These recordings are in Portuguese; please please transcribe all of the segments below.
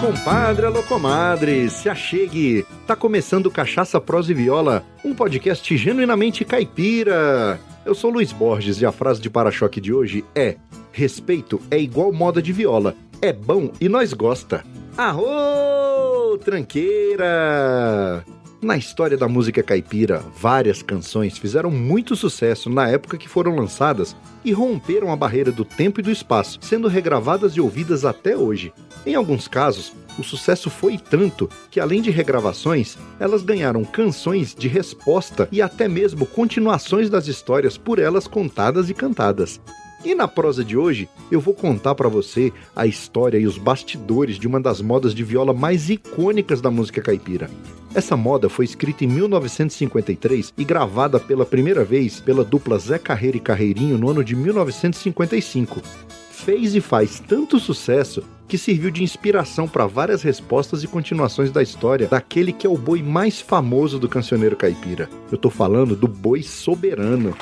compadre, alô comadre, se achegue. Tá começando Cachaça, Prosa e Viola, um podcast genuinamente caipira. Eu sou Luiz Borges e a frase de para-choque de hoje é: Respeito é igual moda de viola, é bom e nós gosta. Arô, tranqueira! Na história da música caipira, várias canções fizeram muito sucesso na época que foram lançadas e romperam a barreira do tempo e do espaço, sendo regravadas e ouvidas até hoje. Em alguns casos, o sucesso foi tanto que, além de regravações, elas ganharam canções de resposta e até mesmo continuações das histórias por elas contadas e cantadas. E na prosa de hoje, eu vou contar para você a história e os bastidores de uma das modas de viola mais icônicas da música caipira. Essa moda foi escrita em 1953 e gravada pela primeira vez pela dupla Zé Carreira e Carreirinho no ano de 1955. Fez e faz tanto sucesso que serviu de inspiração para várias respostas e continuações da história daquele que é o boi mais famoso do cancioneiro caipira. Eu tô falando do boi soberano.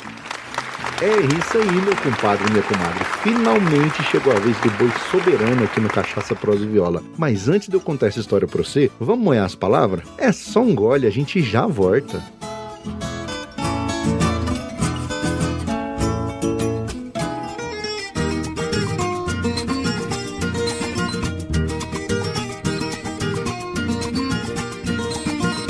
É isso aí, meu compadre e minha comadre. Finalmente chegou a vez do boi soberano aqui no Cachaça Prosa e Viola. Mas antes de eu contar essa história pra você, vamos moer as palavras? É só um gole, a gente já volta.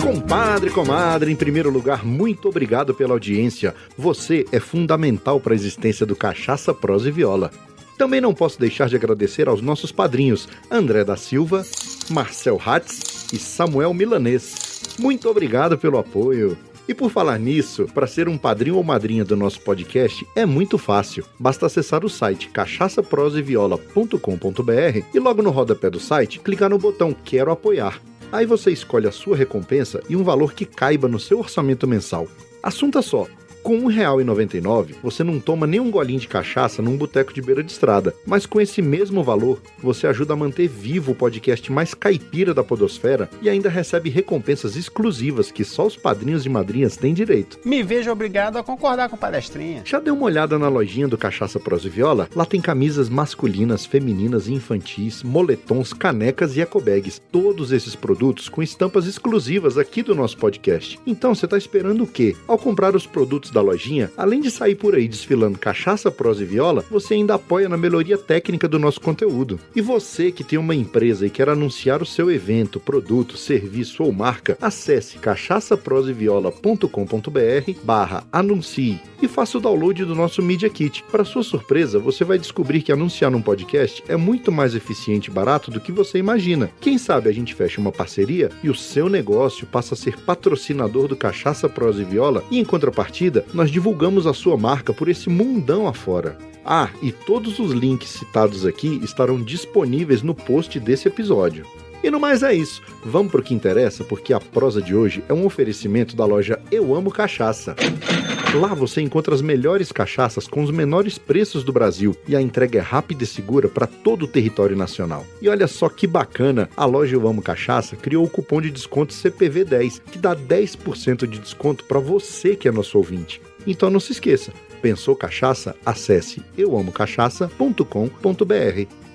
Compadre, comadre, em primeiro lugar, muito obrigado pela audiência. Você é fundamental para a existência do Cachaça, Prosa e Viola. Também não posso deixar de agradecer aos nossos padrinhos André da Silva, Marcel Hatz e Samuel Milanês. Muito obrigado pelo apoio. E por falar nisso, para ser um padrinho ou madrinha do nosso podcast é muito fácil. Basta acessar o site cachaçaproseviola.com.br e logo no rodapé do site clicar no botão Quero apoiar. Aí você escolhe a sua recompensa e um valor que caiba no seu orçamento mensal. Assunto é só. Com R$1,99, você não toma nem um golinho de cachaça num boteco de beira de estrada, mas com esse mesmo valor, você ajuda a manter vivo o podcast mais caipira da podosfera e ainda recebe recompensas exclusivas que só os padrinhos e madrinhas têm direito. Me vejo obrigado a concordar com palestrinha. Já deu uma olhada na lojinha do Cachaça Prosa e Viola? Lá tem camisas masculinas, femininas e infantis, moletons, canecas e ecobags. Todos esses produtos com estampas exclusivas aqui do nosso podcast. Então você está esperando o quê? Ao comprar os produtos da lojinha, além de sair por aí desfilando cachaça, prosa e viola, você ainda apoia na melhoria técnica do nosso conteúdo. E você que tem uma empresa e quer anunciar o seu evento, produto, serviço ou marca, acesse cachaçaproseviola.com.br barra anuncie e faça o download do nosso Media Kit. Para sua surpresa, você vai descobrir que anunciar num podcast é muito mais eficiente e barato do que você imagina. Quem sabe a gente fecha uma parceria e o seu negócio passa a ser patrocinador do Cachaça Prosa e Viola e em contrapartida, nós divulgamos a sua marca por esse mundão afora. Ah, e todos os links citados aqui estarão disponíveis no post desse episódio. E no mais é isso. Vamos pro que interessa, porque a prosa de hoje é um oferecimento da loja Eu Amo Cachaça. Lá você encontra as melhores cachaças com os menores preços do Brasil e a entrega é rápida e segura para todo o território nacional. E olha só que bacana, a loja Eu Amo Cachaça criou o cupom de desconto CPV10, que dá 10% de desconto para você que é nosso ouvinte. Então não se esqueça, pensou cachaça? Acesse euamocachaça.com.br.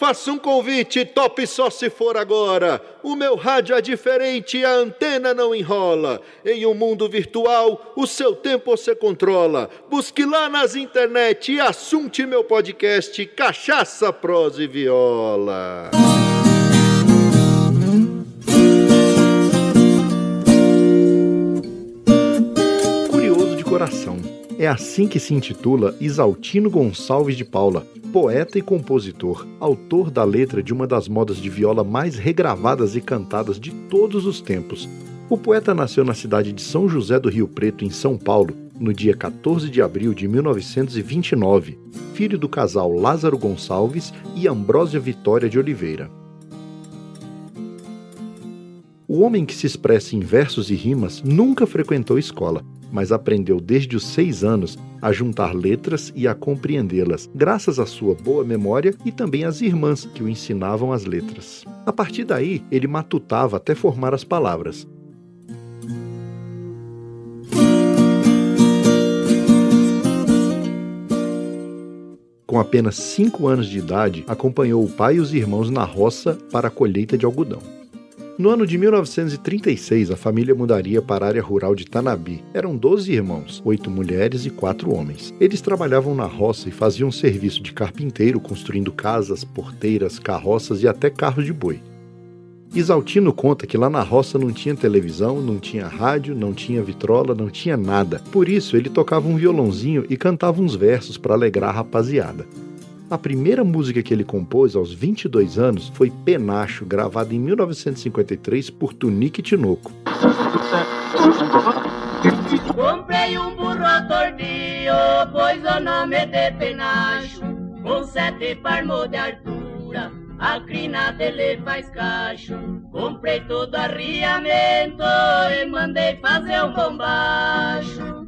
Faça um convite, top só se for agora. O meu rádio é diferente, a antena não enrola. Em um mundo virtual, o seu tempo você controla. Busque lá nas internet e assunte meu podcast Cachaça, Prosa e Viola. Curioso de coração. É assim que se intitula Isaltino Gonçalves de Paula, poeta e compositor, autor da letra de uma das modas de viola mais regravadas e cantadas de todos os tempos. O poeta nasceu na cidade de São José do Rio Preto, em São Paulo, no dia 14 de abril de 1929, filho do casal Lázaro Gonçalves e Ambrósia Vitória de Oliveira. O homem que se expressa em versos e rimas nunca frequentou escola, mas aprendeu desde os seis anos a juntar letras e a compreendê-las, graças à sua boa memória e também às irmãs que o ensinavam as letras. A partir daí, ele matutava até formar as palavras. Com apenas cinco anos de idade, acompanhou o pai e os irmãos na roça para a colheita de algodão. No ano de 1936, a família mudaria para a área rural de Tanabi. Eram 12 irmãos, 8 mulheres e 4 homens. Eles trabalhavam na roça e faziam serviço de carpinteiro, construindo casas, porteiras, carroças e até carros de boi. Isaltino conta que lá na roça não tinha televisão, não tinha rádio, não tinha vitrola, não tinha nada. Por isso, ele tocava um violãozinho e cantava uns versos para alegrar a rapaziada. A primeira música que ele compôs aos 22 anos foi Penacho, gravada em 1953 por Tunique Tinoco. Comprei um burro tordinho, pois o nome é de Penacho, com sete palmos de altura, a crina dele faz cacho. Comprei todo arriamento e mandei fazer um bombacho.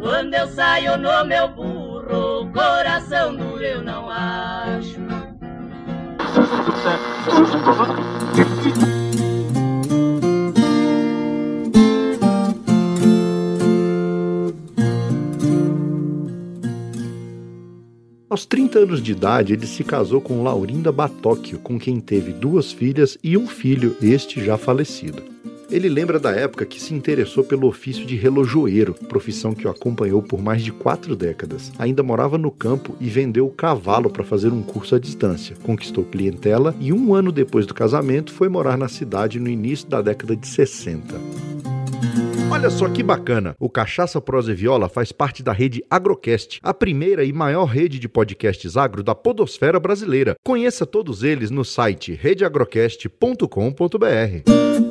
Quando eu saio no meu burro, coração duro eu não acho. Aos 30 anos de idade, ele se casou com Laurinda Batóquio, com quem teve duas filhas e um filho, este já falecido. Ele lembra da época que se interessou pelo ofício de relojoeiro, profissão que o acompanhou por mais de quatro décadas. Ainda morava no campo e vendeu o cavalo para fazer um curso à distância. Conquistou clientela e um ano depois do casamento foi morar na cidade no início da década de 60. Olha só que bacana! O Cachaça Prosa e Viola faz parte da rede Agrocast, a primeira e maior rede de podcasts agro da podosfera brasileira. Conheça todos eles no site redeagrocast.com.br.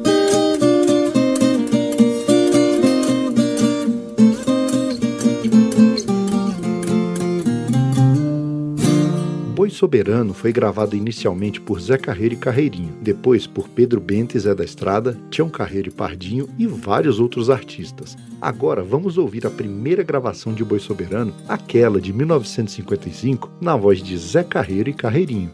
Boi Soberano foi gravado inicialmente por Zé Carreiro e Carreirinho, depois por Pedro Bento e Zé da Estrada, Tião Carreiro e Pardinho e vários outros artistas. Agora vamos ouvir a primeira gravação de Boi Soberano, aquela de 1955, na voz de Zé Carreiro e Carreirinho.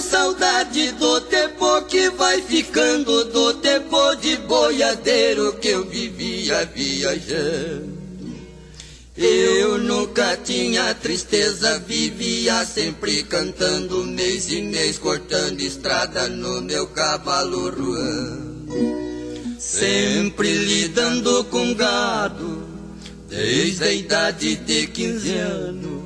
saudade do tempo que vai ficando do tempo de boiadeiro que eu vivia viajando. Eu nunca tinha tristeza, vivia sempre cantando, mês e mês cortando estrada no meu cavalo ruão. Sempre lidando com gado, desde a idade de 15 anos.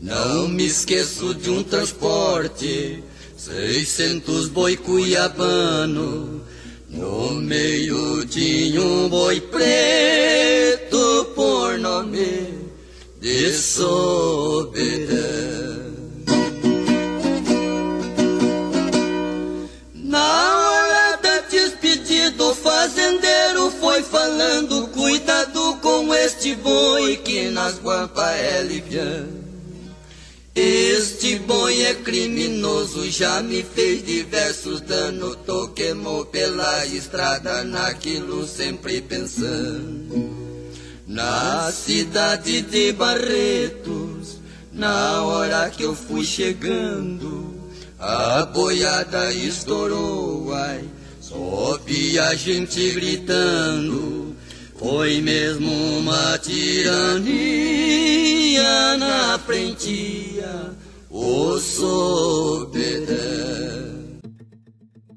Não me esqueço de um transporte, 600 boi cuiabano. No meio tinha um boi preto por nome de soberano. Na hora da despedida, o fazendeiro foi falando: Cuidado com este boi que nas guampas é liviano. Boi é criminoso, já me fez diversos danos. Tô queimou pela estrada, naquilo sempre pensando. Na cidade de Barretos, na hora que eu fui chegando, a boiada estourou, ai, só vi a gente gritando. Foi mesmo uma tirania na soberano.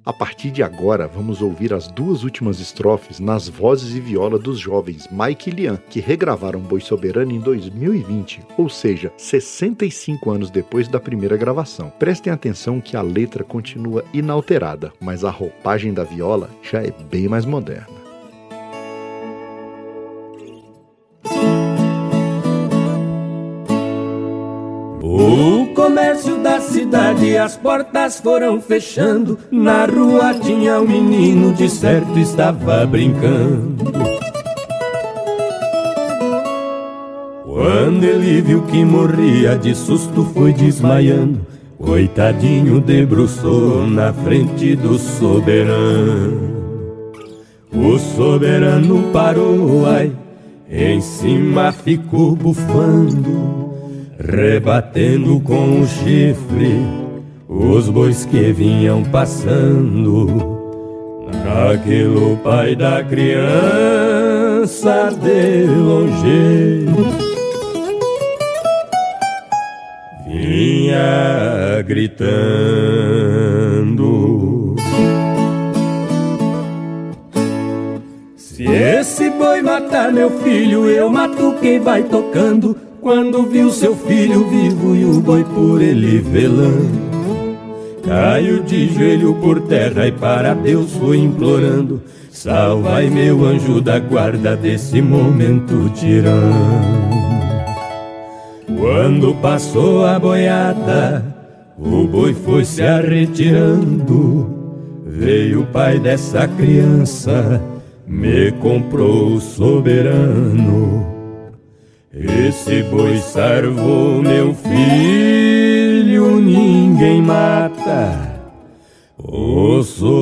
A partir de agora, vamos ouvir as duas últimas estrofes nas vozes e viola dos jovens Mike e Lian, que regravaram Boi Soberano em 2020, ou seja, 65 anos depois da primeira gravação. Prestem atenção que a letra continua inalterada, mas a roupagem da viola já é bem mais moderna. Cidade, as portas foram fechando. Na rua tinha um menino, de certo estava brincando. Quando ele viu que morria de susto, foi desmaiando. Coitadinho debruçou na frente do soberano. O soberano parou, ai, em cima ficou bufando, rebatendo com o chifre os bois que vinham passando. Naquilo pai da criança de longe vinha gritando. Se esse boi matar meu filho, eu mato quem vai tocando. Quando viu seu filho vivo e o boi por ele velando. Caio de joelho por terra e para Deus foi implorando. Salvai meu anjo da guarda desse momento tirano. Quando passou a boiada, o boi foi se arretirando. Veio o pai dessa criança, me comprou o soberano. Esse boi salvou meu filho, ninguém mata. O soberano.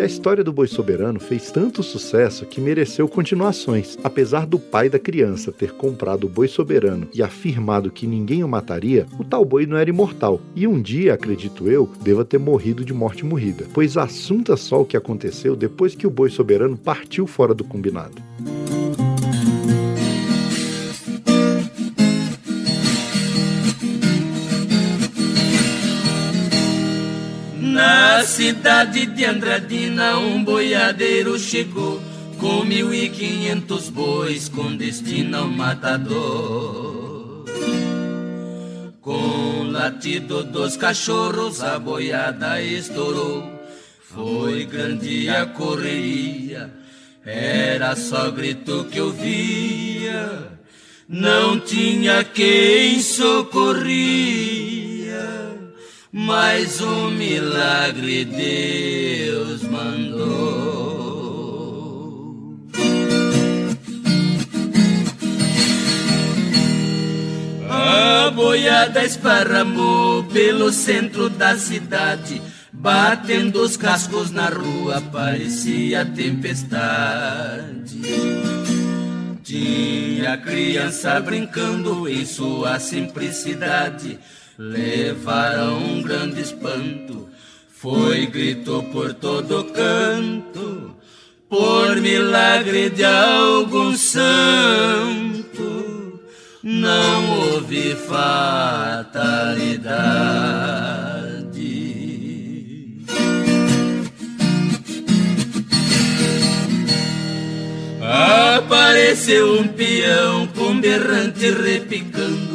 E a história do boi soberano fez tanto sucesso que mereceu continuações. Apesar do pai da criança ter comprado o boi soberano e afirmado que ninguém o mataria, o tal boi não era imortal. E um dia, acredito eu, deva ter morrido de morte morrida. Pois assunta só o que aconteceu depois que o boi soberano partiu fora do combinado. Na cidade de Andradina, um boiadeiro chegou com mil e quinhentos bois com destino ao matador. Com o latido dos cachorros, a boiada estourou. Foi grande a correria, era só grito que eu via. Não tinha quem socorria, mas um milagre Deus mandou. A boiada esparramou pelo centro da cidade, batendo os cascos na rua, parecia tempestade. Tinha criança brincando em sua simplicidade, levaram um grande espanto, foi grito por todo canto, por milagre de algum santo, não houve fatalidade. Apareceu um peão com berrante repicando.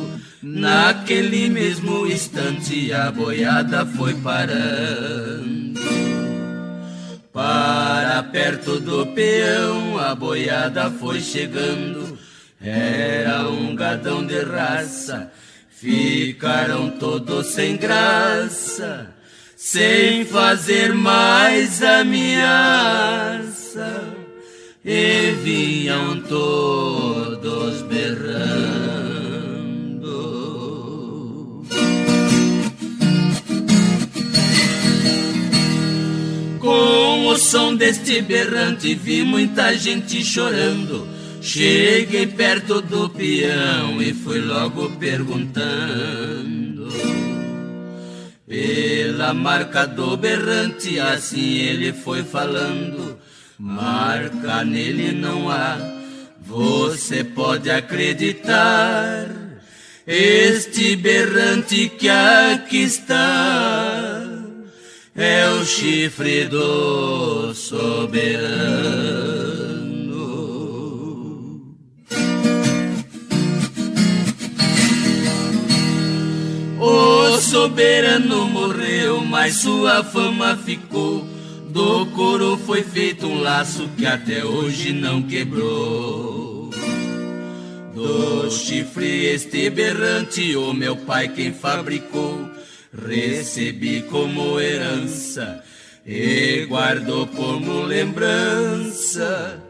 Naquele mesmo instante a boiada foi parando. Para perto do peão a boiada foi chegando. Era um gadão de raça. Ficaram todos sem graça, sem fazer mais ameaça e vinham todos som deste berrante vi muita gente chorando. Cheguei perto do peão e fui logo perguntando. Pela marca do berrante, assim ele foi falando. Marca nele não há, você pode acreditar. Este berrante que aqui está é o chifre do soberano. soberano morreu, mas sua fama ficou. Do couro foi feito um laço que até hoje não quebrou. Do chifre este berrante, o meu pai quem fabricou, recebi como herança e guardou como lembrança.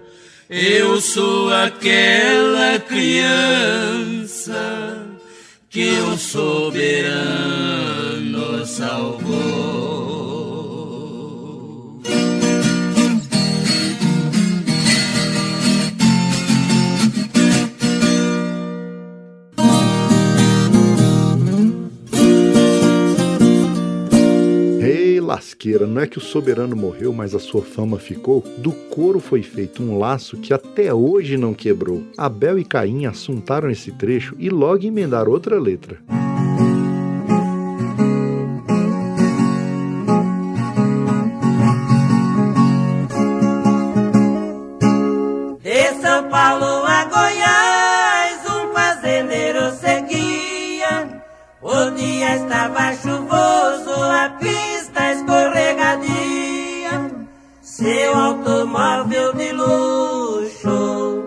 Eu sou aquela criança que o soberano não é que o soberano morreu, mas a sua fama ficou? Do couro foi feito um laço que até hoje não quebrou. Abel e Caim assuntaram esse trecho e logo emendaram outra letra. De luxo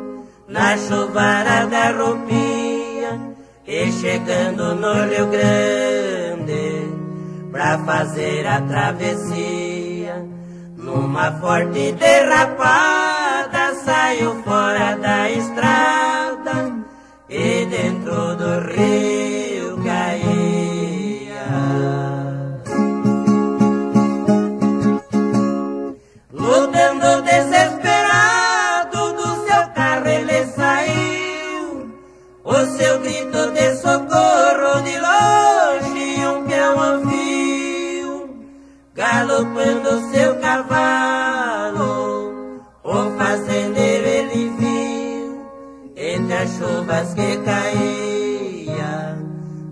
na chuvarada rompia. E chegando no Rio Grande pra fazer a travessia. Numa forte derrapada saiu fora da estrada e dentro do rio Entre as chuvas que caía,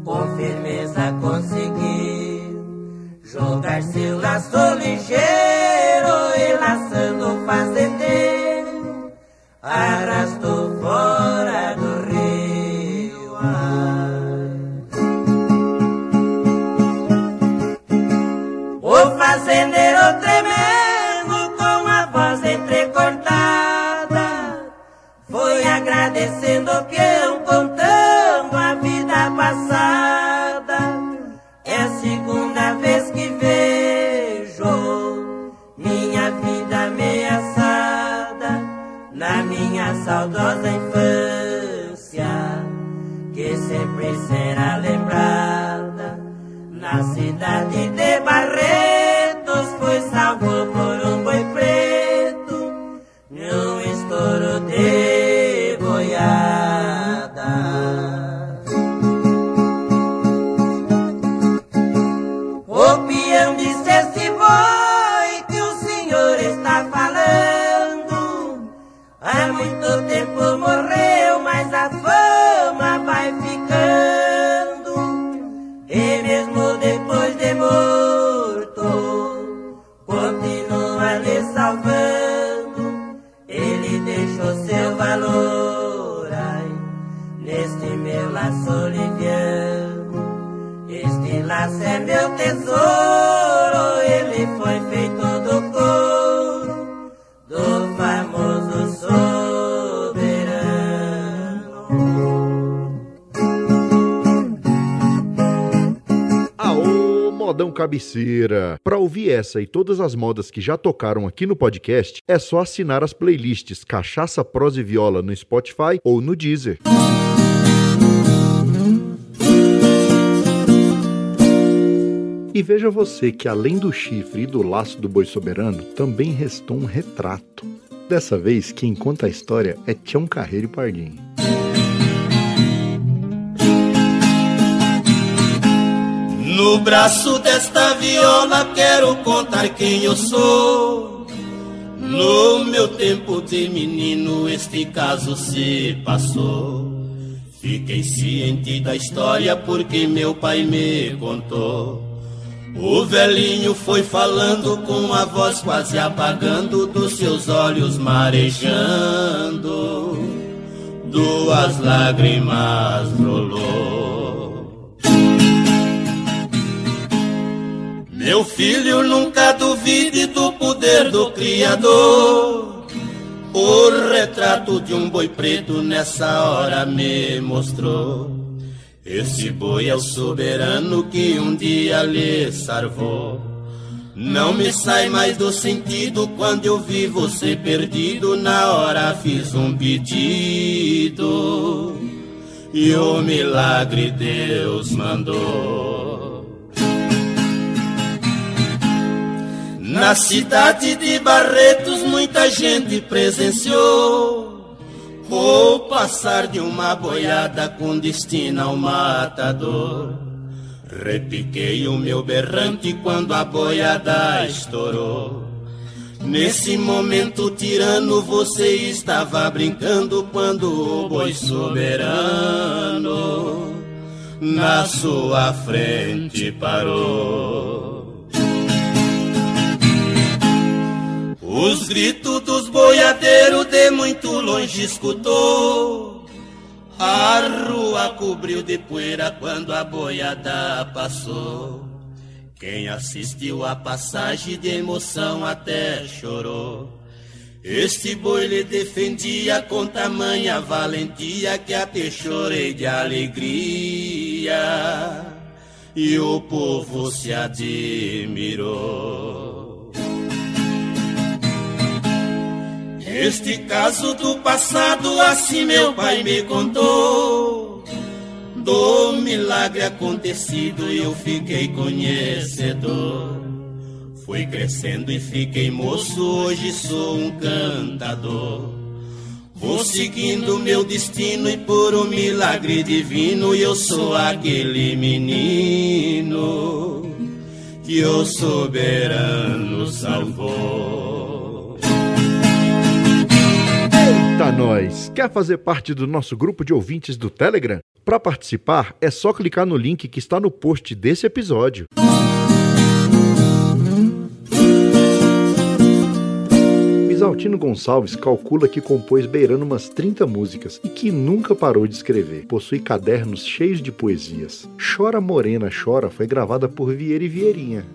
com firmeza conseguiu jogar seu laço ligeiro e laçando o fazendeiro, arrastou agradecendo o peão contando a vida passada. É a segunda vez que vejo minha vida ameaçada na minha saudosa infância que sempre será lembrada. Na cidade de Barretos foi salvo por cabeceira! Para ouvir essa e todas as modas que já tocaram aqui no podcast, é só assinar as playlists Cachaça, Prosa e Viola no Spotify ou no Deezer. E veja você que além do chifre e do laço do boi soberano, também restou um retrato. Dessa vez, quem conta a história é Tião Carreiro Pardinho. No braço desta viola quero contar quem eu sou. No meu tempo de menino este caso se passou. Fiquei ciente da história porque meu pai me contou. O velhinho foi falando com a voz quase apagando, dos seus olhos marejando, duas lágrimas rolou. Meu filho, nunca duvide do poder do Criador. O retrato de um boi preto nessa hora me mostrou. Esse boi é o soberano que um dia lhe salvou. Não me sai mais do sentido quando eu vi você perdido. Na hora fiz um pedido e o milagre Deus mandou. Na cidade de Barretos muita gente presenciou o passar de uma boiada com destino ao matador. Repiquei o meu berrante quando a boiada estourou. Nesse momento tirano você estava brincando quando o boi soberano na sua frente parou. Os gritos dos boiadeiros de muito longe escutou. A rua cobriu de poeira quando a boiada passou. Quem assistiu a passagem de emoção até chorou. Este boi lhe defendia com tamanha valentia que até chorei de alegria. E o povo se admirou. Este caso do passado, assim meu pai me contou. Do milagre acontecido eu fiquei conhecedor. Fui crescendo e fiquei moço, hoje sou um cantador. Vou seguindo meu destino e por um milagre divino eu sou aquele menino que o soberano salvou. Eita, nós! Quer fazer parte do nosso grupo de ouvintes do Telegram? Para participar, é só clicar no link que está no post desse episódio. Isaltino Gonçalves calcula que compôs beirando umas 30 músicas e que nunca parou de escrever. Possui cadernos cheios de poesias. Chora Morena Chora foi gravada por Vieira e Vieirinha.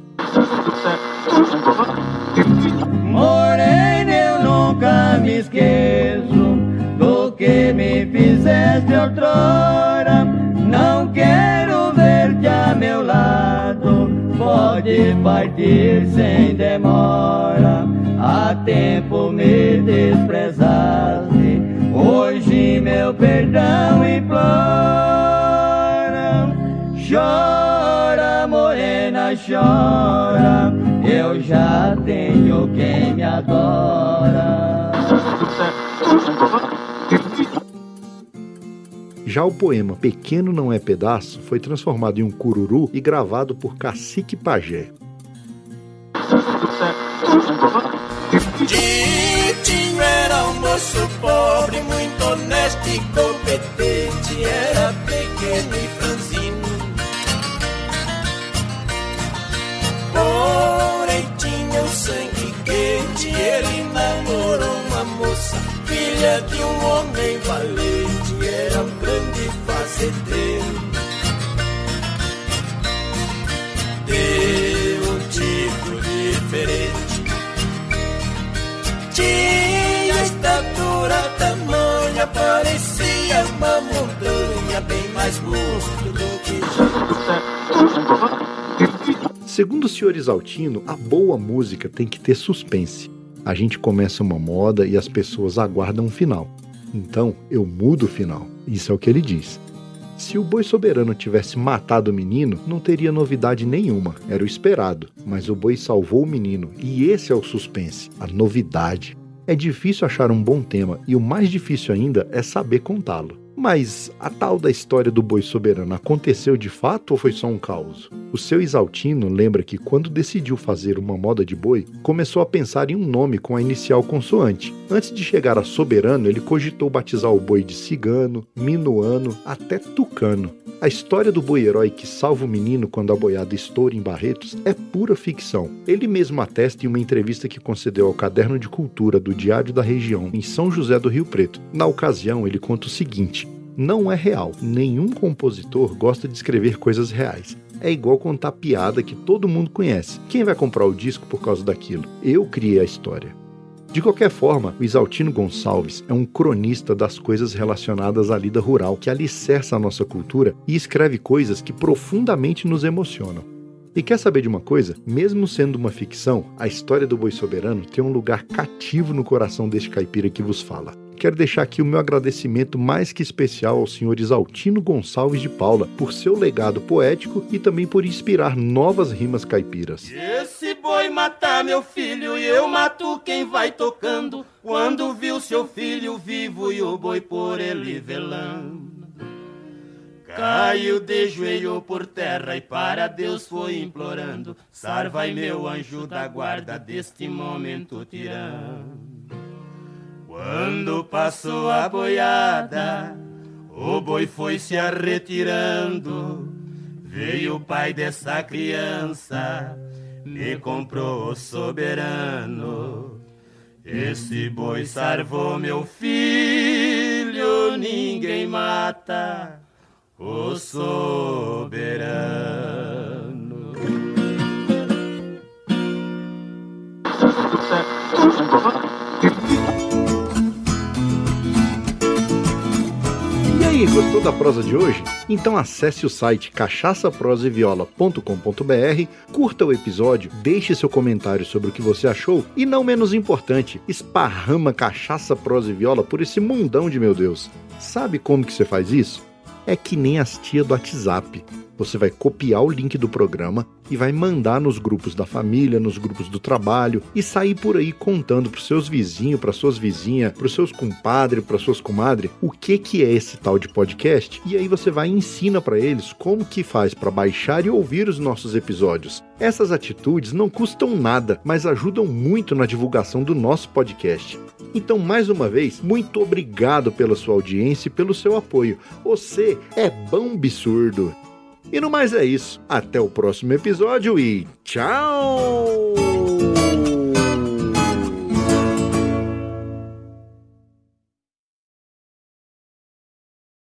Morena, nunca me esqueço do que me fizeste outrora. Não quero ver-te a meu lado, pode partir sem demora. Há tempo me desprezaste, hoje meu perdão implora. Chora, morena, chora, eu já tenho quem me adora. Já o poema Pequeno Não É Pedaço foi transformado em um cururu e gravado por Cacique Pajé. Titinho era um moço pobre, muito honesto mais do que Segundo o senhor Isaltino, a boa música tem que ter suspense. A gente começa uma moda e as pessoas aguardam um final. Então, eu mudo o final. Isso é o que ele diz. Se o boi soberano tivesse matado o menino, não teria novidade nenhuma, era o esperado. Mas o boi salvou o menino, e esse é o suspense, a novidade. É difícil achar um bom tema, e o mais difícil ainda é saber contá-lo. Mas a tal da história do boi soberano aconteceu de fato ou foi só um caos? O seu Isaltino lembra que quando decidiu fazer uma moda de boi, começou a pensar em um nome com a inicial consoante. Antes de chegar a soberano, ele cogitou batizar o boi de cigano, minuano, até tucano. A história do boi herói que salva o menino quando a boiada estoura em Barretos é pura ficção. Ele mesmo atesta em uma entrevista que concedeu ao Caderno de Cultura do Diário da Região, em São José do Rio Preto. Na ocasião, ele conta o seguinte: não é real. Nenhum compositor gosta de escrever coisas reais. é igual contar piada que todo mundo conhece. Quem vai comprar o disco por causa daquilo? Eu criei a história. De qualquer forma, o Isaltino Gonçalves é um cronista das coisas relacionadas à lida rural, que alicerça a nossa cultura e escreve coisas que profundamente nos emocionam. E quer saber de uma coisa? Mesmo sendo uma ficção, a história do boi soberano tem um lugar cativo no coração deste caipira que vos fala. Quero deixar aqui o meu agradecimento mais que especial ao senhor Isaltino Gonçalves de Paula por seu legado poético e também por inspirar novas rimas caipiras. Esse boi matar meu filho e eu mato quem vai tocando. Quando viu seu filho vivo e o boi por ele velando. Caiu de joelho por terra e para Deus foi implorando. Sarvai meu anjo da guarda deste momento tirando. Quando passou a boiada, o boi foi se arretirando. Veio o pai dessa criança, me comprou o soberano. Esse boi sarvou meu filho, ninguém mata o soberano. Gostou da prosa de hoje? Então acesse o site cachaçaproseviola.com.br, curta o episódio, deixe seu comentário sobre o que você achou e, não menos importante, esparrama cachaça, prosa e viola por esse mundão de meu Deus. Sabe como que você faz isso? É que nem as tia do WhatsApp. Você vai copiar o link do programa e vai mandar nos grupos da família, nos grupos do trabalho e sair por aí contando para seus vizinhos, para suas vizinhas, para seus compadres, para suas comadres, o que que é esse tal de podcast. E aí você vai e ensina para eles como que faz para baixar e ouvir os nossos episódios. Essas atitudes não custam nada, mas ajudam muito na divulgação do nosso podcast. Então, mais uma vez, muito obrigado pela sua audiência e pelo seu apoio. Você é bom absurdo. E no mais é isso. Até o próximo episódio e tchau!